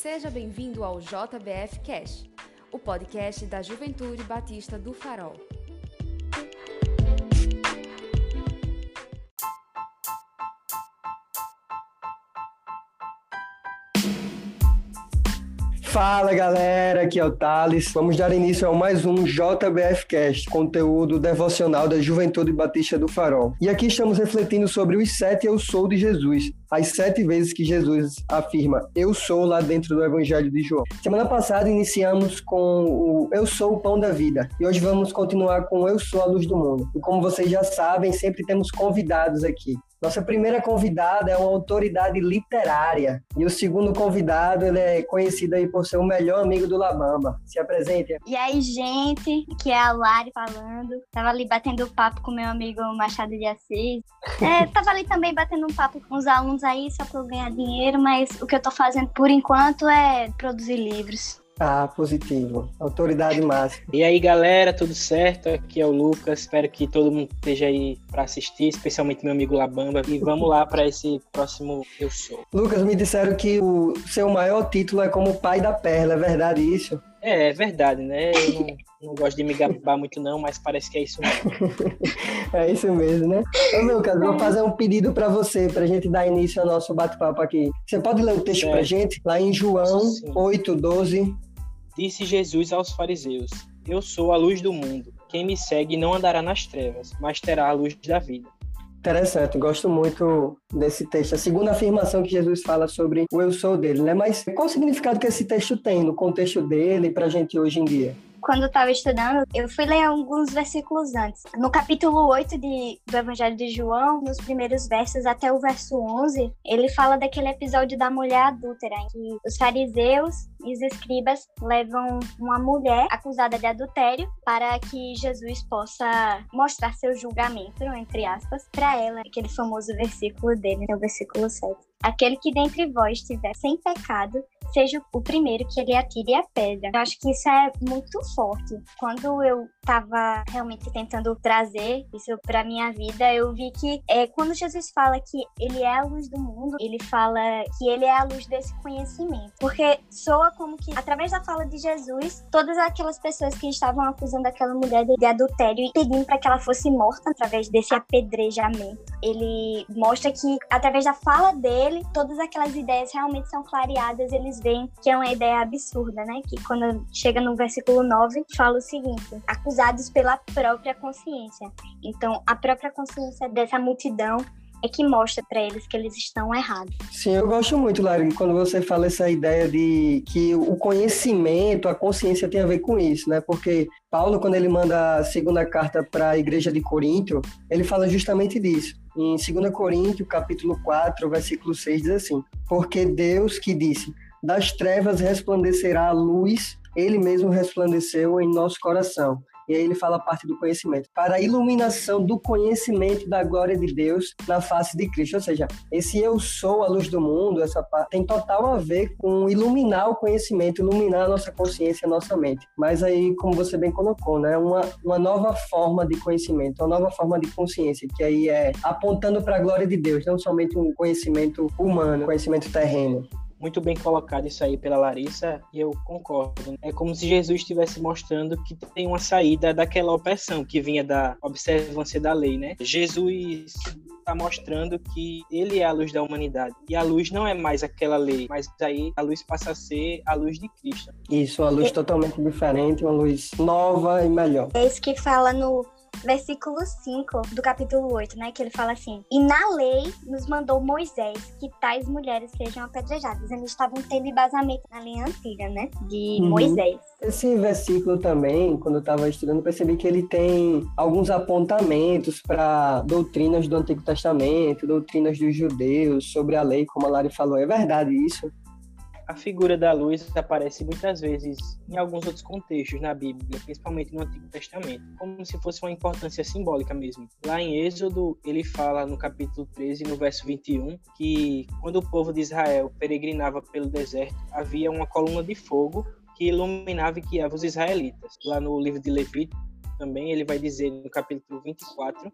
Seja bem-vindo ao JBF Cash, o podcast da Juventude Batista do Farol. Fala galera, aqui é o Thales. Vamos dar início a mais um JBF Cast, conteúdo devocional da Juventude Batista do Farol. E aqui estamos refletindo sobre os sete Eu Sou de Jesus, as sete vezes que Jesus afirma Eu sou lá dentro do Evangelho de João. Semana passada iniciamos com o Eu Sou o Pão da Vida e hoje vamos continuar com Eu Sou a Luz do Mundo. E como vocês já sabem, sempre temos convidados aqui. Nossa primeira convidada é uma autoridade literária. E o segundo convidado, ele é conhecido aí por ser o melhor amigo do Labamba. Se apresente. E aí, gente, que é a Lari falando. Tava ali batendo papo com meu amigo Machado de Assis. É, tava ali também batendo um papo com os alunos aí, só pra eu ganhar dinheiro, mas o que eu tô fazendo por enquanto é produzir livros. Ah, positivo. Autoridade máxima. E aí, galera, tudo certo? Aqui é o Lucas. Espero que todo mundo esteja aí para assistir, especialmente meu amigo Labamba. E vamos lá para esse próximo Eu Sou. Lucas, me disseram que o seu maior título é como pai da perla. É verdade isso? É, é verdade, né? Eu não, não gosto de me gabar muito, não, mas parece que é isso mesmo. é isso mesmo, né? Ô, Lucas, vou fazer um pedido para você, para a gente dar início ao nosso bate-papo aqui. Você pode ler o texto é. para gente? Lá em João Sim. 8, 12. Disse Jesus aos fariseus: Eu sou a luz do mundo. Quem me segue não andará nas trevas, mas terá a luz da vida. Interessante, gosto muito desse texto. A segunda afirmação que Jesus fala sobre o eu sou dele, né? Mas qual o significado que esse texto tem no contexto dele para a gente hoje em dia? Quando eu estava estudando, eu fui ler alguns versículos antes. No capítulo 8 de, do Evangelho de João, nos primeiros versos até o verso 11, ele fala daquele episódio da mulher adúltera, em que os fariseus e os escribas levam uma mulher acusada de adultério para que Jesus possa mostrar seu julgamento, entre aspas, para ela. Aquele famoso versículo dele, é o versículo 7. Aquele que dentre vós estiver sem pecado, seja o primeiro que ele atire a pedra. Eu acho que isso é muito forte. Quando eu estava realmente tentando trazer isso para minha vida, eu vi que é, quando Jesus fala que ele é a luz do mundo, ele fala que ele é a luz desse conhecimento. Porque soa como que, através da fala de Jesus, todas aquelas pessoas que estavam acusando aquela mulher de, de adultério e pedindo para que ela fosse morta através desse apedrejamento, ele mostra que, através da fala dele, todas aquelas ideias realmente são clareadas, eles veem que é uma ideia absurda, né? Que quando chega no versículo 9, fala o seguinte: acusados pela própria consciência. Então, a própria consciência dessa multidão é que mostra para eles que eles estão errados. Sim, eu gosto muito, Lari, quando você fala essa ideia de que o conhecimento, a consciência tem a ver com isso, né? Porque Paulo, quando ele manda a segunda carta para a igreja de Corinto, ele fala justamente disso. Em 2 Coríntios, capítulo 4, versículo 6, diz assim: Porque Deus que disse: Das trevas resplandecerá a luz, ele mesmo resplandeceu em nosso coração e aí ele fala a parte do conhecimento, para a iluminação do conhecimento da glória de Deus na face de Cristo. Ou seja, esse eu sou a luz do mundo, essa parte tem total a ver com iluminar o conhecimento, iluminar a nossa consciência, a nossa mente. Mas aí, como você bem colocou, né, uma, uma nova forma de conhecimento, uma nova forma de consciência, que aí é apontando para a glória de Deus, não somente um conhecimento humano, conhecimento terreno muito bem colocado isso aí pela Larissa e eu concordo. É como se Jesus estivesse mostrando que tem uma saída daquela opressão que vinha da observância da lei, né? Jesus está mostrando que ele é a luz da humanidade. E a luz não é mais aquela lei, mas aí a luz passa a ser a luz de Cristo. Isso, uma luz totalmente diferente, uma luz nova e melhor. É isso que fala no versículo 5 do capítulo 8, né? Que ele fala assim: E na lei nos mandou Moisés que tais mulheres sejam apedrejadas. Eles estavam tendo embasamento na lei antiga, né? De uhum. Moisés. Esse versículo também, quando eu estava estudando, percebi que ele tem alguns apontamentos para doutrinas do Antigo Testamento, doutrinas dos judeus sobre a lei, como a Lari falou. É verdade isso? A figura da luz aparece muitas vezes em alguns outros contextos na Bíblia, principalmente no Antigo Testamento, como se fosse uma importância simbólica mesmo. Lá em Êxodo, ele fala no capítulo 13, no verso 21, que quando o povo de Israel peregrinava pelo deserto, havia uma coluna de fogo que iluminava e guiava os israelitas. Lá no livro de Levítico, também ele vai dizer no capítulo 24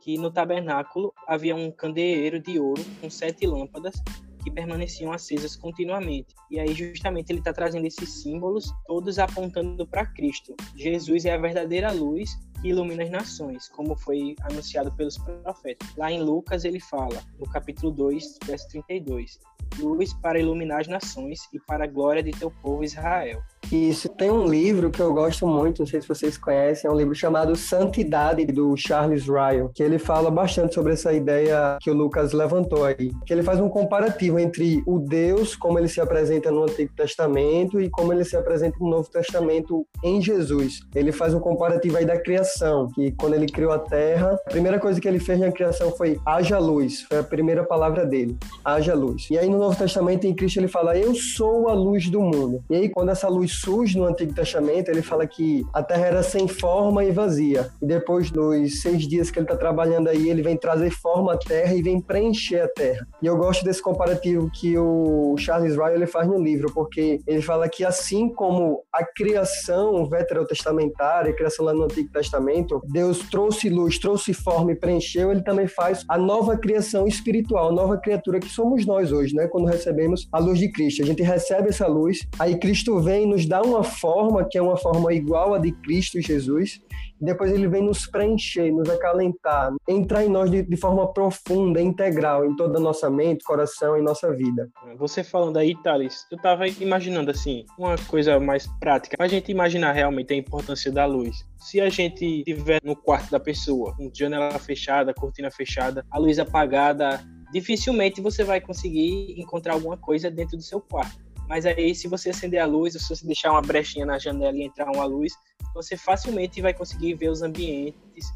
que no tabernáculo havia um candeeiro de ouro com sete lâmpadas que permaneciam acesas continuamente. E aí, justamente, ele está trazendo esses símbolos, todos apontando para Cristo. Jesus é a verdadeira luz que ilumina as nações, como foi anunciado pelos profetas. Lá em Lucas, ele fala, no capítulo 2, verso 32, luz para iluminar as nações e para a glória de teu povo Israel. Isso. Tem um livro que eu gosto muito, não sei se vocês conhecem, é um livro chamado Santidade, do Charles Ryle, que ele fala bastante sobre essa ideia que o Lucas levantou aí. Que ele faz um comparativo entre o Deus, como ele se apresenta no Antigo Testamento, e como ele se apresenta no Novo Testamento em Jesus. Ele faz um comparativo aí da criação, que quando ele criou a terra, a primeira coisa que ele fez na criação foi haja luz, foi a primeira palavra dele, haja luz. E aí no Novo Testamento, em Cristo, ele fala, eu sou a luz do mundo. E aí quando essa luz surge no Antigo Testamento, ele fala que a terra era sem forma e vazia. E depois dos seis dias que ele está trabalhando aí, ele vem trazer forma à terra e vem preencher a terra. E eu gosto desse comparativo que o Charles Ryle ele faz no livro, porque ele fala que assim como a criação veterotestamentária, a criação lá no Antigo Testamento, Deus trouxe luz, trouxe forma e preencheu, ele também faz a nova criação espiritual, a nova criatura que somos nós hoje, né? Quando recebemos a luz de Cristo. A gente recebe essa luz, aí Cristo vem e nos dá uma forma que é uma forma igual à de Cristo Jesus, e depois ele vem nos preencher, nos acalentar, entrar em nós de, de forma profunda, integral, em toda a nossa mente, coração e nossa vida. Você falando aí, Thales, eu tava imaginando assim, uma coisa mais prática, a gente imaginar realmente a importância da luz. Se a gente estiver no quarto da pessoa, com janela fechada, cortina fechada, a luz apagada, dificilmente você vai conseguir encontrar alguma coisa dentro do seu quarto. Mas aí, se você acender a luz, se você deixar uma brechinha na janela e entrar uma luz, você facilmente vai conseguir ver os ambientes.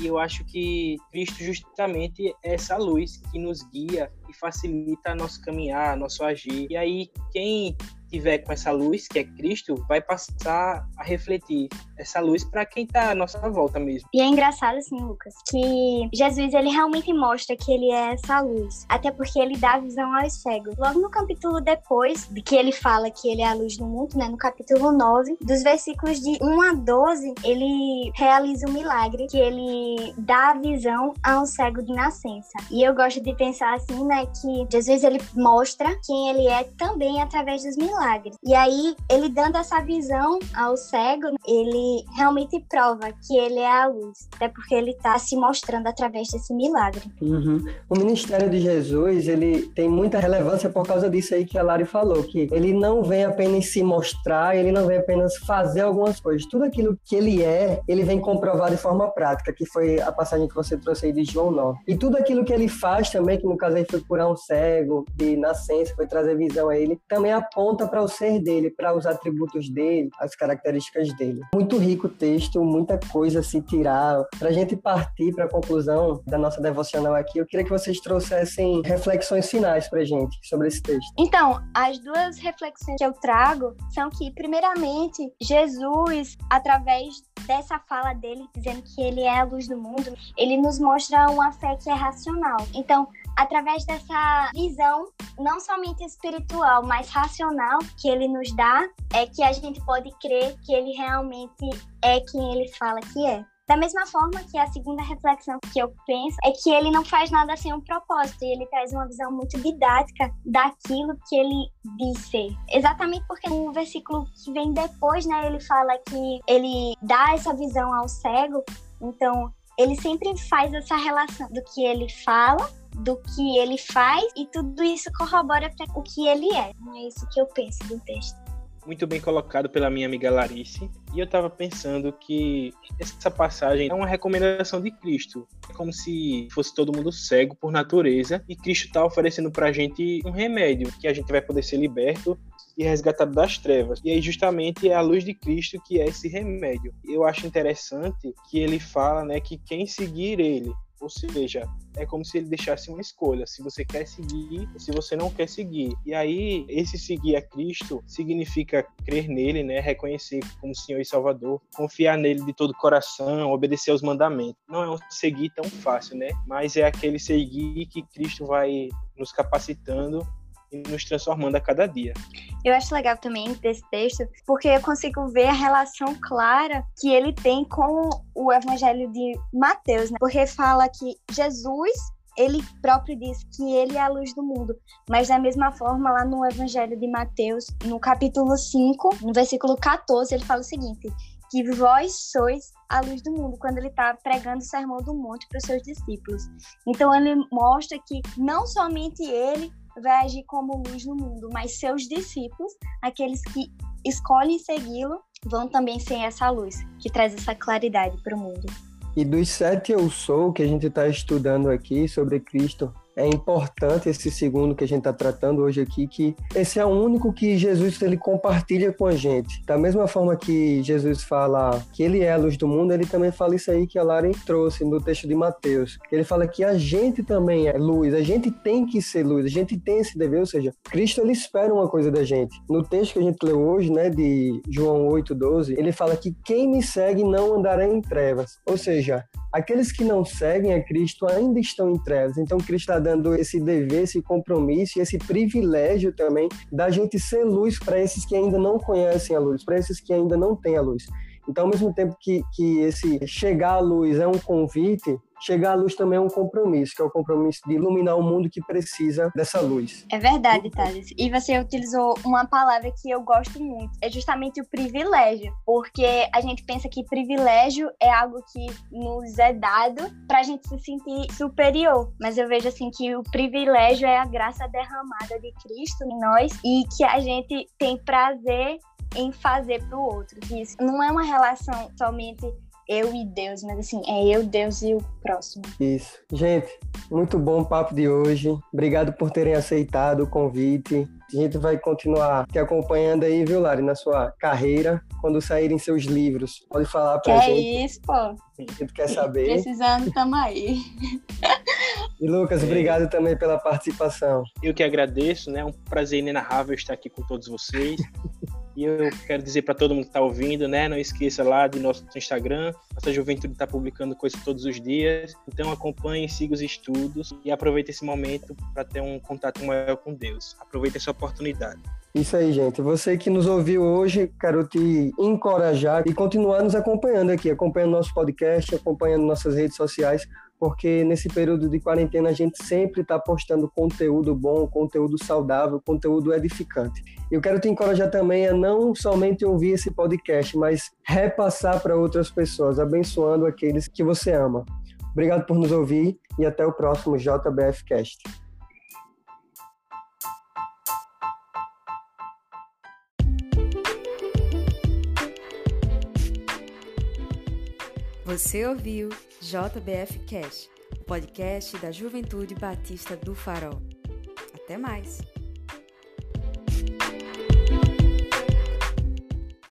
E eu acho que Cristo justamente é essa luz que nos guia e facilita nosso caminhar, nosso agir. E aí, quem tiver com essa luz, que é Cristo, vai passar a refletir essa luz para quem está à nossa volta mesmo. E é engraçado assim, Lucas, que Jesus ele realmente mostra que ele é essa luz, até porque ele dá visão aos cegos. Logo no capítulo depois de que ele fala que ele é a luz do mundo, né, no capítulo 9, dos versículos de 1 a 12, ele realiza um milagre que ele dá visão a um cego de nascença. E eu gosto de pensar assim, né, que Jesus ele mostra quem ele é também através dos milagres milagres. E aí, ele dando essa visão ao cego, ele realmente prova que ele é a luz, até porque ele está se mostrando através desse milagre. Uhum. O ministério de Jesus, ele tem muita relevância por causa disso aí que a Lari falou, que ele não vem apenas se mostrar, ele não vem apenas fazer algumas coisas. Tudo aquilo que ele é, ele vem comprovar de forma prática, que foi a passagem que você trouxe aí de João 9. E tudo aquilo que ele faz também, que no caso aí foi curar um cego de nascença, foi trazer visão a ele, também aponta para o ser dele, para os atributos dele, as características dele. Muito rico o texto, muita coisa a se tirar. Para a gente partir para a conclusão da nossa devocional aqui, eu queria que vocês trouxessem reflexões finais para gente sobre esse texto. Então, as duas reflexões que eu trago são que, primeiramente, Jesus, através dessa fala dele, dizendo que ele é a luz do mundo, ele nos mostra uma fé que é racional. Então, através dessa visão, não somente espiritual, mas racional, que ele nos dá, é que a gente pode crer que ele realmente é quem ele fala que é. Da mesma forma que a segunda reflexão que eu penso é que ele não faz nada sem um propósito, e ele traz uma visão muito didática daquilo que ele diz ser. Exatamente porque no versículo que vem depois, né, ele fala que ele dá essa visão ao cego, então ele sempre faz essa relação do que ele fala do que ele faz e tudo isso corrobora para o que ele é. Não é isso que eu penso do texto. Muito bem colocado pela minha amiga Larice. E eu estava pensando que essa passagem é uma recomendação de Cristo. É como se fosse todo mundo cego por natureza e Cristo está oferecendo para a gente um remédio que a gente vai poder ser liberto e resgatado das trevas. E aí justamente é a luz de Cristo que é esse remédio. Eu acho interessante que ele fala, né, que quem seguir ele ou seja, é como se ele deixasse uma escolha, se você quer seguir ou se você não quer seguir. E aí, esse seguir a Cristo significa crer nele, né? Reconhecer como Senhor e Salvador, confiar nele de todo o coração, obedecer aos mandamentos. Não é um seguir tão fácil, né? Mas é aquele seguir que Cristo vai nos capacitando e nos transformando a cada dia. Eu acho legal também desse texto, porque eu consigo ver a relação clara que ele tem com o evangelho de Mateus, né? Porque fala que Jesus ele próprio diz que ele é a luz do mundo. Mas da mesma forma, lá no Evangelho de Mateus, no capítulo 5, no versículo 14, ele fala o seguinte: que vós sois a luz do mundo, quando ele está pregando o sermão do monte para os seus discípulos. Então ele mostra que não somente ele vai agir como luz no mundo, mas seus discípulos, aqueles que escolhem segui-lo, vão também ser essa luz que traz essa claridade para o mundo. E dos sete eu sou que a gente está estudando aqui sobre Cristo, é importante esse segundo que a gente está tratando hoje aqui, que esse é o único que Jesus ele compartilha com a gente. Da mesma forma que Jesus fala que ele é a luz do mundo, ele também fala isso aí que a Laren trouxe no texto de Mateus. Ele fala que a gente também é luz, a gente tem que ser luz, a gente tem esse dever, ou seja, Cristo ele espera uma coisa da gente. No texto que a gente leu hoje, né, de João 8:12, ele fala que quem me segue não andará em trevas. Ou seja, aqueles que não seguem a Cristo ainda estão em trevas. Então Cristo está dando esse dever, esse compromisso e esse privilégio também da gente ser luz para esses que ainda não conhecem a luz, para esses que ainda não têm a luz. Então, ao mesmo tempo que, que esse chegar à luz é um convite, chegar à luz também é um compromisso, que é o compromisso de iluminar o mundo que precisa dessa luz. É verdade, Thales. E você utilizou uma palavra que eu gosto muito, é justamente o privilégio, porque a gente pensa que privilégio é algo que nos é dado para a gente se sentir superior, mas eu vejo assim que o privilégio é a graça derramada de Cristo em nós e que a gente tem prazer em fazer para o outro. Isso não é uma relação somente eu e Deus, mas assim, é eu, Deus e o próximo. Isso. Gente, muito bom o papo de hoje. Obrigado por terem aceitado o convite. A gente vai continuar te acompanhando aí, viu, Lari, na sua carreira, quando saírem seus livros. Pode falar pra que gente. É isso, pô. A gente quer saber. Precisando, tamo aí. E Lucas, é. obrigado também pela participação. Eu que agradeço, né? É um prazer inenarrável estar aqui com todos vocês. E eu quero dizer para todo mundo que está ouvindo, né? Não esqueça lá do nosso Instagram. Nossa juventude está publicando coisas todos os dias. Então acompanhe, siga os estudos e aproveite esse momento para ter um contato maior com Deus. Aproveite essa oportunidade. Isso aí, gente. Você que nos ouviu hoje, quero te encorajar e continuar nos acompanhando aqui, acompanhando nosso podcast, acompanhando nossas redes sociais, porque nesse período de quarentena a gente sempre está postando conteúdo bom, conteúdo saudável, conteúdo edificante. Eu quero te encorajar também a não somente ouvir esse podcast, mas repassar para outras pessoas, abençoando aqueles que você ama. Obrigado por nos ouvir e até o próximo JBF Você ouviu JBF Cash, o podcast da Juventude Batista do Farol. Até mais!